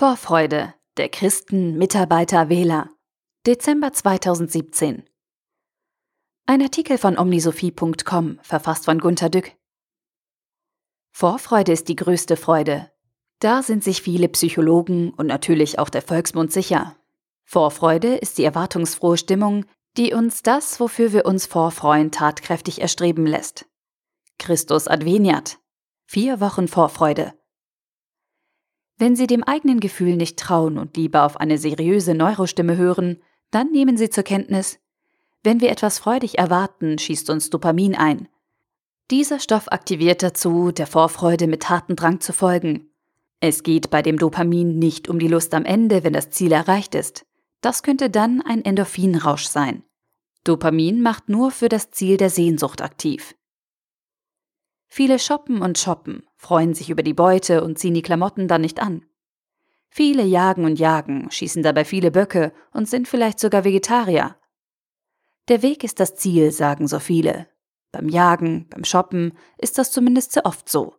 Vorfreude der Christen, Mitarbeiter, Wähler. Dezember 2017. Ein Artikel von omnisophie.com, verfasst von Gunter Dück. Vorfreude ist die größte Freude. Da sind sich viele Psychologen und natürlich auch der Volksmund sicher. Vorfreude ist die erwartungsfrohe Stimmung, die uns das, wofür wir uns vorfreuen, tatkräftig erstreben lässt. Christus adveniat. Vier Wochen Vorfreude. Wenn Sie dem eigenen Gefühl nicht trauen und lieber auf eine seriöse Neurostimme hören, dann nehmen Sie zur Kenntnis, wenn wir etwas freudig erwarten, schießt uns Dopamin ein. Dieser Stoff aktiviert dazu, der Vorfreude mit harten Drang zu folgen. Es geht bei dem Dopamin nicht um die Lust am Ende, wenn das Ziel erreicht ist. Das könnte dann ein Endorphinrausch sein. Dopamin macht nur für das Ziel der Sehnsucht aktiv. Viele shoppen und shoppen, freuen sich über die Beute und ziehen die Klamotten dann nicht an. Viele jagen und jagen, schießen dabei viele Böcke und sind vielleicht sogar Vegetarier. Der Weg ist das Ziel, sagen so viele. Beim Jagen, beim Shoppen ist das zumindest sehr oft so.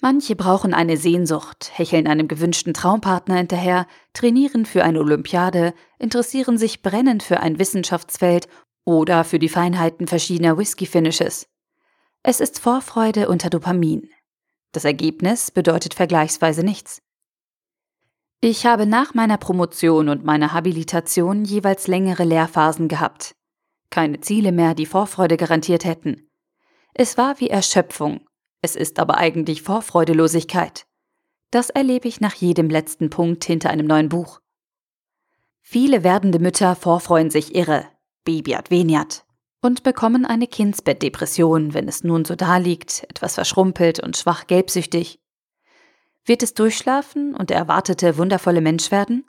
Manche brauchen eine Sehnsucht, hecheln einem gewünschten Traumpartner hinterher, trainieren für eine Olympiade, interessieren sich brennend für ein Wissenschaftsfeld oder für die Feinheiten verschiedener Whisky-Finishes. Es ist Vorfreude unter Dopamin. Das Ergebnis bedeutet vergleichsweise nichts. Ich habe nach meiner Promotion und meiner Habilitation jeweils längere Lehrphasen gehabt. Keine Ziele mehr, die Vorfreude garantiert hätten. Es war wie Erschöpfung, es ist aber eigentlich Vorfreudelosigkeit. Das erlebe ich nach jedem letzten Punkt hinter einem neuen Buch. Viele werdende Mütter vorfreuen sich irre. Baby adveniat und bekommen eine Kindsbettdepression, wenn es nun so daliegt, etwas verschrumpelt und schwach gelbsüchtig. Wird es durchschlafen und der erwartete wundervolle Mensch werden?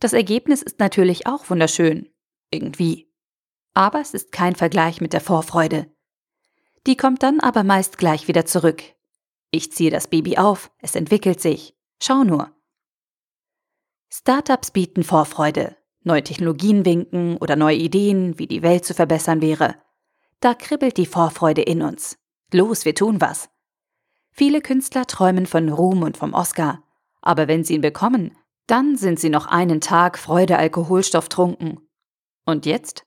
Das Ergebnis ist natürlich auch wunderschön, irgendwie. Aber es ist kein Vergleich mit der Vorfreude. Die kommt dann aber meist gleich wieder zurück. Ich ziehe das Baby auf, es entwickelt sich. Schau nur. Startups bieten Vorfreude, neue Technologien winken oder neue Ideen, wie die Welt zu verbessern wäre. Da kribbelt die Vorfreude in uns. Los, wir tun was. Viele Künstler träumen von Ruhm und vom Oscar, aber wenn sie ihn bekommen, dann sind sie noch einen Tag Freude Alkoholstoff trunken. Und jetzt?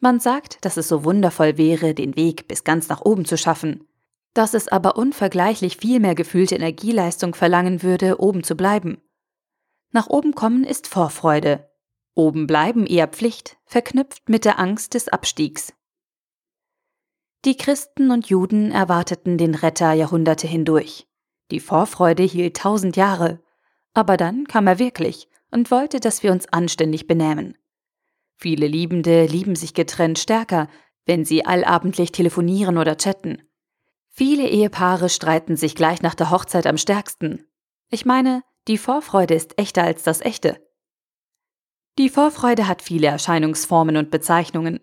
Man sagt, dass es so wundervoll wäre, den Weg bis ganz nach oben zu schaffen, dass es aber unvergleichlich viel mehr gefühlte Energieleistung verlangen würde, oben zu bleiben. Nach oben kommen ist Vorfreude, Oben bleiben eher Pflicht, verknüpft mit der Angst des Abstiegs. Die Christen und Juden erwarteten den Retter Jahrhunderte hindurch. Die Vorfreude hielt tausend Jahre. Aber dann kam er wirklich und wollte, dass wir uns anständig benähmen. Viele Liebende lieben sich getrennt stärker, wenn sie allabendlich telefonieren oder chatten. Viele Ehepaare streiten sich gleich nach der Hochzeit am stärksten. Ich meine, die Vorfreude ist echter als das Echte. Die Vorfreude hat viele Erscheinungsformen und Bezeichnungen.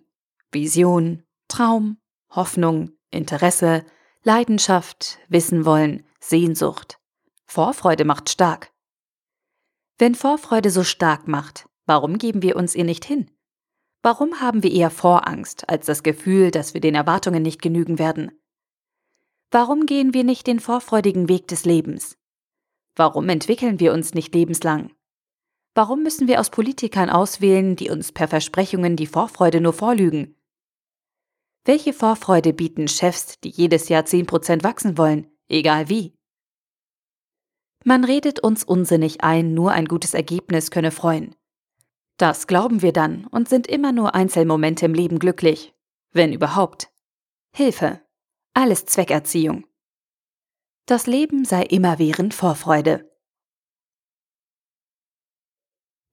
Vision, Traum, Hoffnung, Interesse, Leidenschaft, Wissen wollen, Sehnsucht. Vorfreude macht stark. Wenn Vorfreude so stark macht, warum geben wir uns ihr nicht hin? Warum haben wir eher Vorangst als das Gefühl, dass wir den Erwartungen nicht genügen werden? Warum gehen wir nicht den vorfreudigen Weg des Lebens? Warum entwickeln wir uns nicht lebenslang? Warum müssen wir aus Politikern auswählen, die uns per Versprechungen die Vorfreude nur vorlügen? Welche Vorfreude bieten Chefs, die jedes Jahr 10% wachsen wollen, egal wie? Man redet uns unsinnig ein, nur ein gutes Ergebnis könne freuen. Das glauben wir dann und sind immer nur Einzelmomente im Leben glücklich, wenn überhaupt. Hilfe. Alles Zweckerziehung. Das Leben sei immerwährend Vorfreude.